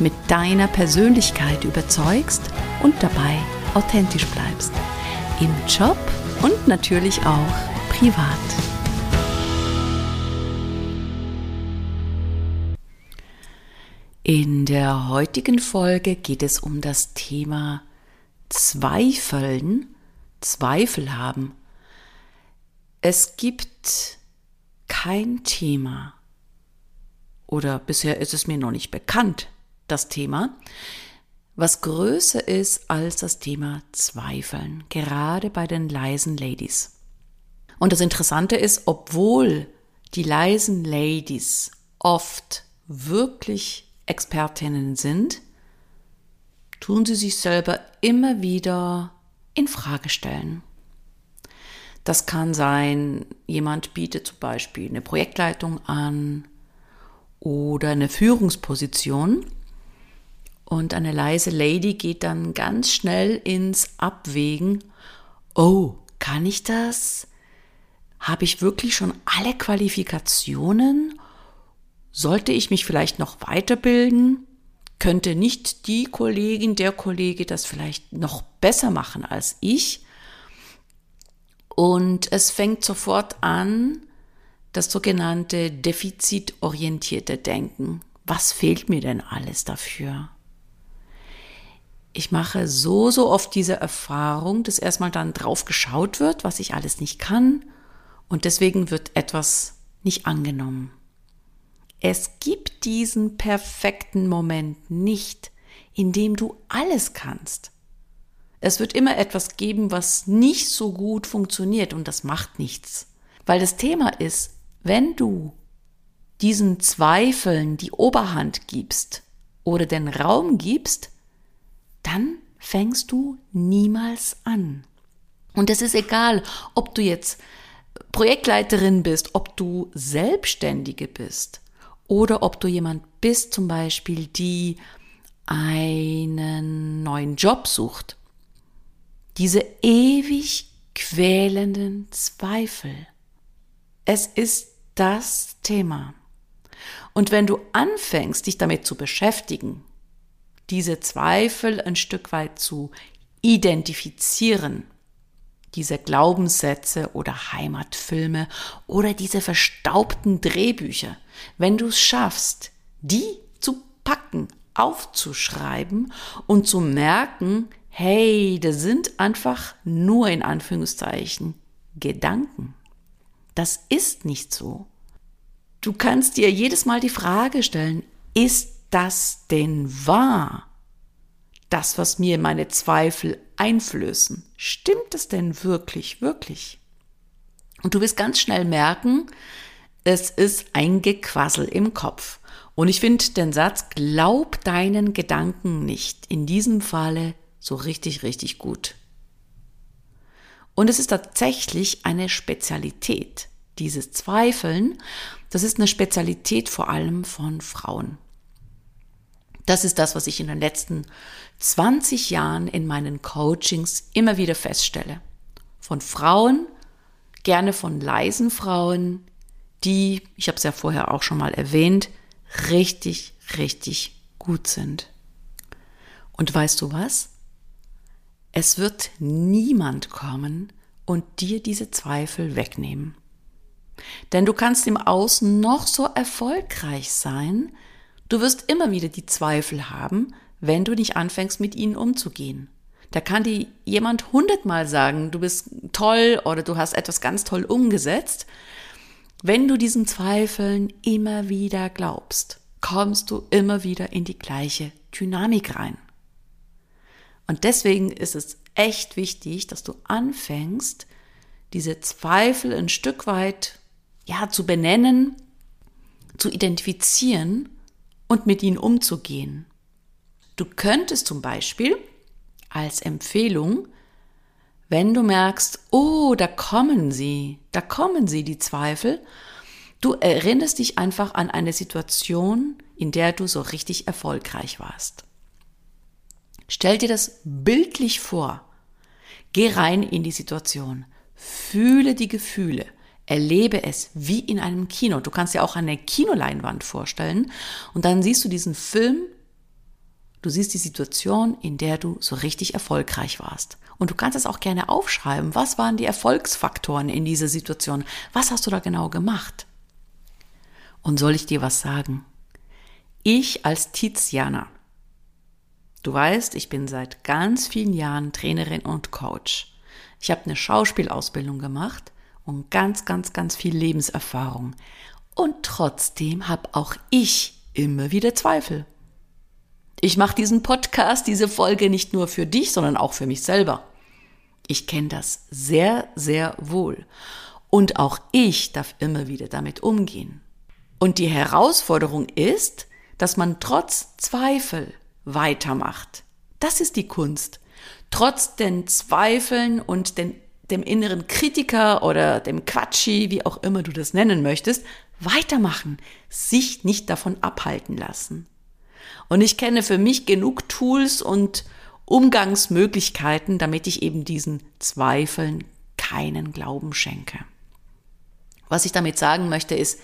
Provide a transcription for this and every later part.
mit deiner Persönlichkeit überzeugst und dabei authentisch bleibst. Im Job und natürlich auch privat. In der heutigen Folge geht es um das Thema Zweifeln, Zweifel haben. Es gibt kein Thema, oder bisher ist es mir noch nicht bekannt, das Thema, was größer ist als das Thema Zweifeln, gerade bei den leisen Ladies. Und das Interessante ist, obwohl die leisen Ladies oft wirklich Expertinnen sind, tun sie sich selber immer wieder in Frage stellen. Das kann sein, jemand bietet zum Beispiel eine Projektleitung an oder eine Führungsposition und eine leise Lady geht dann ganz schnell ins Abwägen. Oh, kann ich das? Habe ich wirklich schon alle Qualifikationen? Sollte ich mich vielleicht noch weiterbilden? Könnte nicht die Kollegin, der Kollege das vielleicht noch besser machen als ich? Und es fängt sofort an, das sogenannte defizitorientierte Denken. Was fehlt mir denn alles dafür? Ich mache so, so oft diese Erfahrung, dass erstmal dann drauf geschaut wird, was ich alles nicht kann und deswegen wird etwas nicht angenommen. Es gibt diesen perfekten Moment nicht, in dem du alles kannst. Es wird immer etwas geben, was nicht so gut funktioniert und das macht nichts. Weil das Thema ist, wenn du diesen Zweifeln die Oberhand gibst oder den Raum gibst, dann fängst du niemals an. Und es ist egal, ob du jetzt Projektleiterin bist, ob du Selbstständige bist oder ob du jemand bist, zum Beispiel, die einen neuen Job sucht. Diese ewig quälenden Zweifel. Es ist das Thema. Und wenn du anfängst, dich damit zu beschäftigen, diese Zweifel ein Stück weit zu identifizieren. Diese Glaubenssätze oder Heimatfilme oder diese verstaubten Drehbücher. Wenn du es schaffst, die zu packen, aufzuschreiben und zu merken, hey, das sind einfach nur in Anführungszeichen Gedanken. Das ist nicht so. Du kannst dir jedes Mal die Frage stellen, ist das denn wahr? Das, was mir meine Zweifel einflößen, stimmt es denn wirklich, wirklich? Und du wirst ganz schnell merken, es ist ein Gequassel im Kopf. Und ich finde den Satz, glaub deinen Gedanken nicht, in diesem Falle so richtig, richtig gut. Und es ist tatsächlich eine Spezialität. Dieses Zweifeln, das ist eine Spezialität vor allem von Frauen. Das ist das, was ich in den letzten 20 Jahren in meinen Coachings immer wieder feststelle. Von Frauen, gerne von leisen Frauen, die, ich habe es ja vorher auch schon mal erwähnt, richtig, richtig gut sind. Und weißt du was? Es wird niemand kommen und dir diese Zweifel wegnehmen. Denn du kannst im Außen noch so erfolgreich sein, du wirst immer wieder die Zweifel haben, wenn du nicht anfängst, mit ihnen umzugehen. Da kann dir jemand hundertmal sagen, du bist toll oder du hast etwas ganz toll umgesetzt. Wenn du diesen Zweifeln immer wieder glaubst, kommst du immer wieder in die gleiche Dynamik rein. Und deswegen ist es echt wichtig, dass du anfängst, diese Zweifel ein Stück weit ja zu benennen, zu identifizieren und mit ihnen umzugehen. Du könntest zum Beispiel als Empfehlung, wenn du merkst, oh, da kommen sie, da kommen sie, die Zweifel, du erinnerst dich einfach an eine Situation, in der du so richtig erfolgreich warst. Stell dir das bildlich vor. Geh rein in die Situation. Fühle die Gefühle. Erlebe es wie in einem Kino. Du kannst dir auch eine Kinoleinwand vorstellen und dann siehst du diesen Film Du siehst die Situation, in der du so richtig erfolgreich warst. Und du kannst es auch gerne aufschreiben. Was waren die Erfolgsfaktoren in dieser Situation? Was hast du da genau gemacht? Und soll ich dir was sagen? Ich als Tiziana, du weißt, ich bin seit ganz vielen Jahren Trainerin und Coach. Ich habe eine Schauspielausbildung gemacht und ganz, ganz, ganz viel Lebenserfahrung. Und trotzdem habe auch ich immer wieder Zweifel. Ich mache diesen Podcast, diese Folge nicht nur für dich, sondern auch für mich selber. Ich kenne das sehr, sehr wohl. Und auch ich darf immer wieder damit umgehen. Und die Herausforderung ist, dass man trotz Zweifel weitermacht. Das ist die Kunst. Trotz den Zweifeln und den, dem inneren Kritiker oder dem Quatschi, wie auch immer du das nennen möchtest, weitermachen, sich nicht davon abhalten lassen. Und ich kenne für mich genug Tools und Umgangsmöglichkeiten, damit ich eben diesen Zweifeln keinen Glauben schenke. Was ich damit sagen möchte ist,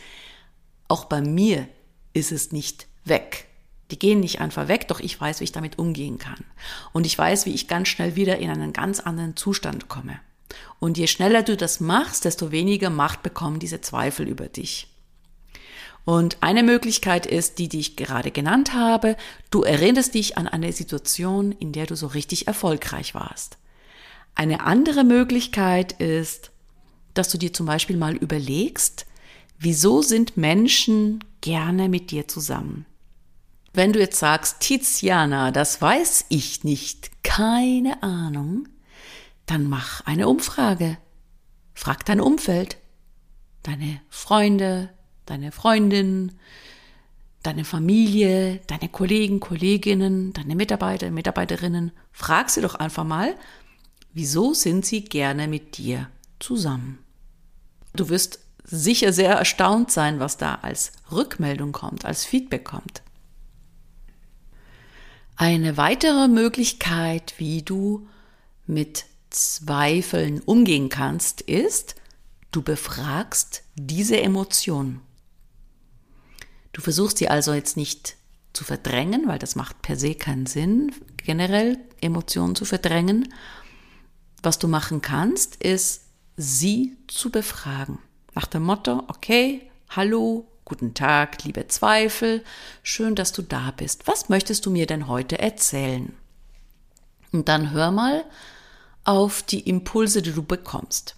auch bei mir ist es nicht weg. Die gehen nicht einfach weg, doch ich weiß, wie ich damit umgehen kann. Und ich weiß, wie ich ganz schnell wieder in einen ganz anderen Zustand komme. Und je schneller du das machst, desto weniger Macht bekommen diese Zweifel über dich. Und eine Möglichkeit ist die, die ich gerade genannt habe. Du erinnerst dich an eine Situation, in der du so richtig erfolgreich warst. Eine andere Möglichkeit ist, dass du dir zum Beispiel mal überlegst, wieso sind Menschen gerne mit dir zusammen? Wenn du jetzt sagst, Tiziana, das weiß ich nicht, keine Ahnung, dann mach eine Umfrage. Frag dein Umfeld, deine Freunde, deine Freundin, deine Familie, deine Kollegen, Kolleginnen, deine Mitarbeiter, Mitarbeiterinnen. Frag sie doch einfach mal, wieso sind sie gerne mit dir zusammen? Du wirst sicher sehr erstaunt sein, was da als Rückmeldung kommt, als Feedback kommt. Eine weitere Möglichkeit, wie du mit Zweifeln umgehen kannst, ist, du befragst diese Emotion. Du versuchst sie also jetzt nicht zu verdrängen, weil das macht per se keinen Sinn, generell Emotionen zu verdrängen. Was du machen kannst, ist, sie zu befragen. Nach dem Motto, okay, hallo, guten Tag, liebe Zweifel, schön, dass du da bist. Was möchtest du mir denn heute erzählen? Und dann hör mal auf die Impulse, die du bekommst.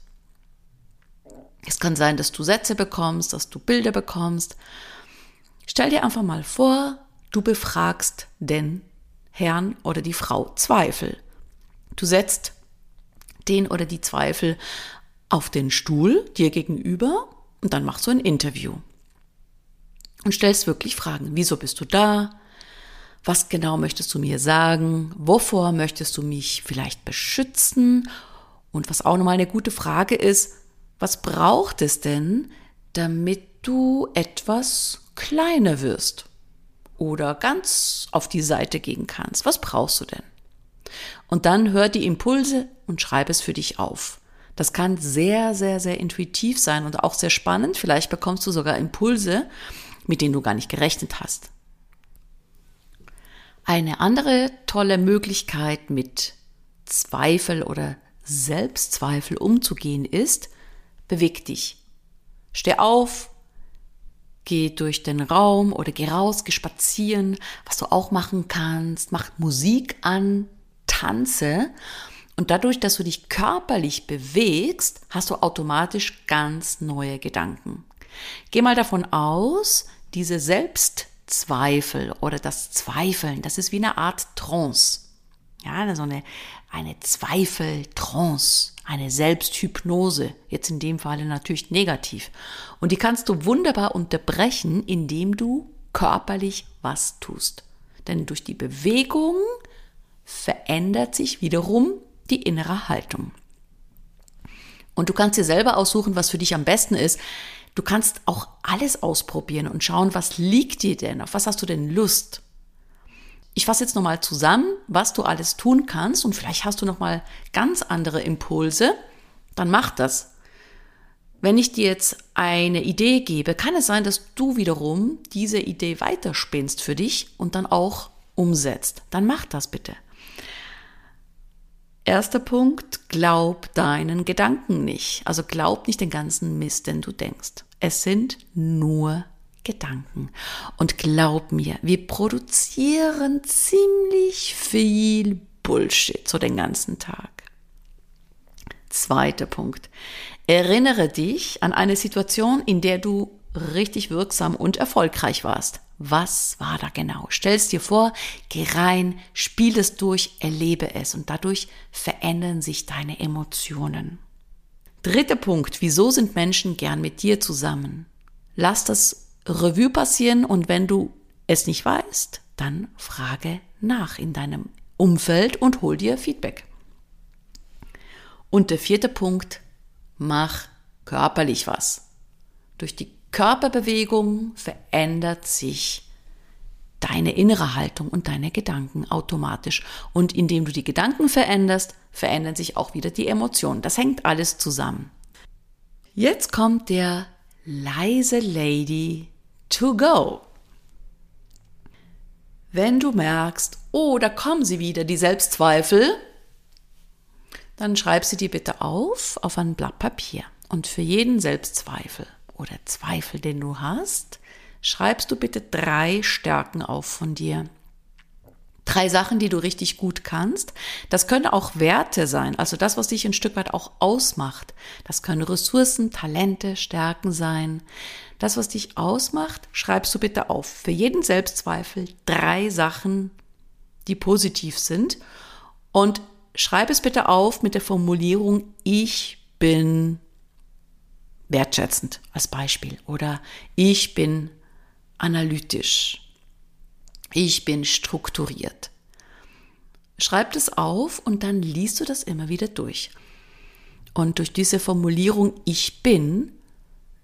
Es kann sein, dass du Sätze bekommst, dass du Bilder bekommst, Stell dir einfach mal vor, du befragst den Herrn oder die Frau Zweifel. Du setzt den oder die Zweifel auf den Stuhl dir gegenüber und dann machst du ein Interview. und stellst wirklich Fragen. Wieso bist du da? Was genau möchtest du mir sagen? Wovor möchtest du mich vielleicht beschützen? Und was auch nochmal eine gute Frage ist, was braucht es denn, damit du etwas kleiner wirst? Oder ganz auf die Seite gehen kannst? Was brauchst du denn? Und dann hör die Impulse und schreib es für dich auf. Das kann sehr, sehr, sehr intuitiv sein und auch sehr spannend. Vielleicht bekommst du sogar Impulse, mit denen du gar nicht gerechnet hast. Eine andere tolle Möglichkeit mit Zweifel oder Selbstzweifel umzugehen ist, beweg dich. Steh auf, geh durch den Raum oder geh raus, geh spazieren, was du auch machen kannst, mach Musik an, tanze. Und dadurch, dass du dich körperlich bewegst, hast du automatisch ganz neue Gedanken. Geh mal davon aus, diese Selbstzweifel oder das Zweifeln, das ist wie eine Art Trance. Ja, so eine, eine Zweifeltrance, eine Selbsthypnose, jetzt in dem Falle natürlich negativ. Und die kannst du wunderbar unterbrechen, indem du körperlich was tust. Denn durch die Bewegung verändert sich wiederum die innere Haltung. Und du kannst dir selber aussuchen, was für dich am besten ist. Du kannst auch alles ausprobieren und schauen, was liegt dir denn, auf was hast du denn Lust. Ich fasse jetzt nochmal zusammen, was du alles tun kannst und vielleicht hast du nochmal ganz andere Impulse, dann mach das. Wenn ich dir jetzt eine Idee gebe, kann es sein, dass du wiederum diese Idee weiterspinnst für dich und dann auch umsetzt. Dann mach das bitte. Erster Punkt, glaub deinen Gedanken nicht. Also glaub nicht den ganzen Mist, den du denkst. Es sind nur Gedanken. Und glaub mir, wir produzieren ziemlich viel Bullshit so den ganzen Tag. Zweiter Punkt. Erinnere dich an eine Situation, in der du richtig wirksam und erfolgreich warst. Was war da genau? Stell's dir vor, geh rein, spiel es durch, erlebe es und dadurch verändern sich deine Emotionen. Dritter Punkt, wieso sind Menschen gern mit dir zusammen? Lass das Revue passieren und wenn du es nicht weißt, dann frage nach in deinem Umfeld und hol dir Feedback. Und der vierte Punkt, mach körperlich was. Durch die Körperbewegung verändert sich deine innere Haltung und deine Gedanken automatisch. Und indem du die Gedanken veränderst, verändern sich auch wieder die Emotionen. Das hängt alles zusammen. Jetzt kommt der leise Lady to go. Wenn du merkst, oh, da kommen sie wieder, die Selbstzweifel, dann schreib sie dir bitte auf, auf ein Blatt Papier. Und für jeden Selbstzweifel oder Zweifel, den du hast, schreibst du bitte drei Stärken auf von dir. Drei Sachen, die du richtig gut kannst. Das können auch Werte sein, also das, was dich ein Stück weit auch ausmacht. Das können Ressourcen, Talente, Stärken sein. Das, was dich ausmacht, schreibst du bitte auf. Für jeden Selbstzweifel drei Sachen, die positiv sind. Und schreib es bitte auf mit der Formulierung, ich bin wertschätzend als Beispiel oder ich bin analytisch. Ich bin strukturiert. Schreib das auf und dann liest du das immer wieder durch. Und durch diese Formulierung Ich bin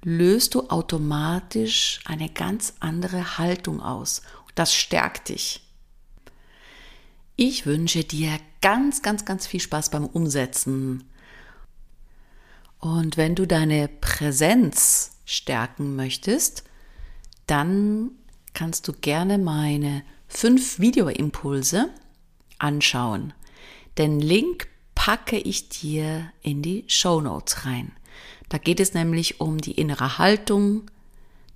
löst du automatisch eine ganz andere Haltung aus. Das stärkt dich. Ich wünsche dir ganz, ganz, ganz viel Spaß beim Umsetzen. Und wenn du deine Präsenz stärken möchtest, dann kannst du gerne meine fünf Videoimpulse anschauen. Den Link packe ich dir in die Show Notes rein. Da geht es nämlich um die innere Haltung,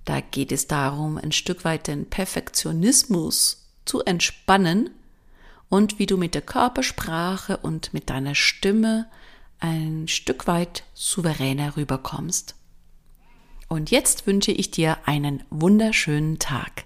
da geht es darum, ein Stück weit den Perfektionismus zu entspannen und wie du mit der Körpersprache und mit deiner Stimme ein Stück weit souveräner rüberkommst. Und jetzt wünsche ich dir einen wunderschönen Tag.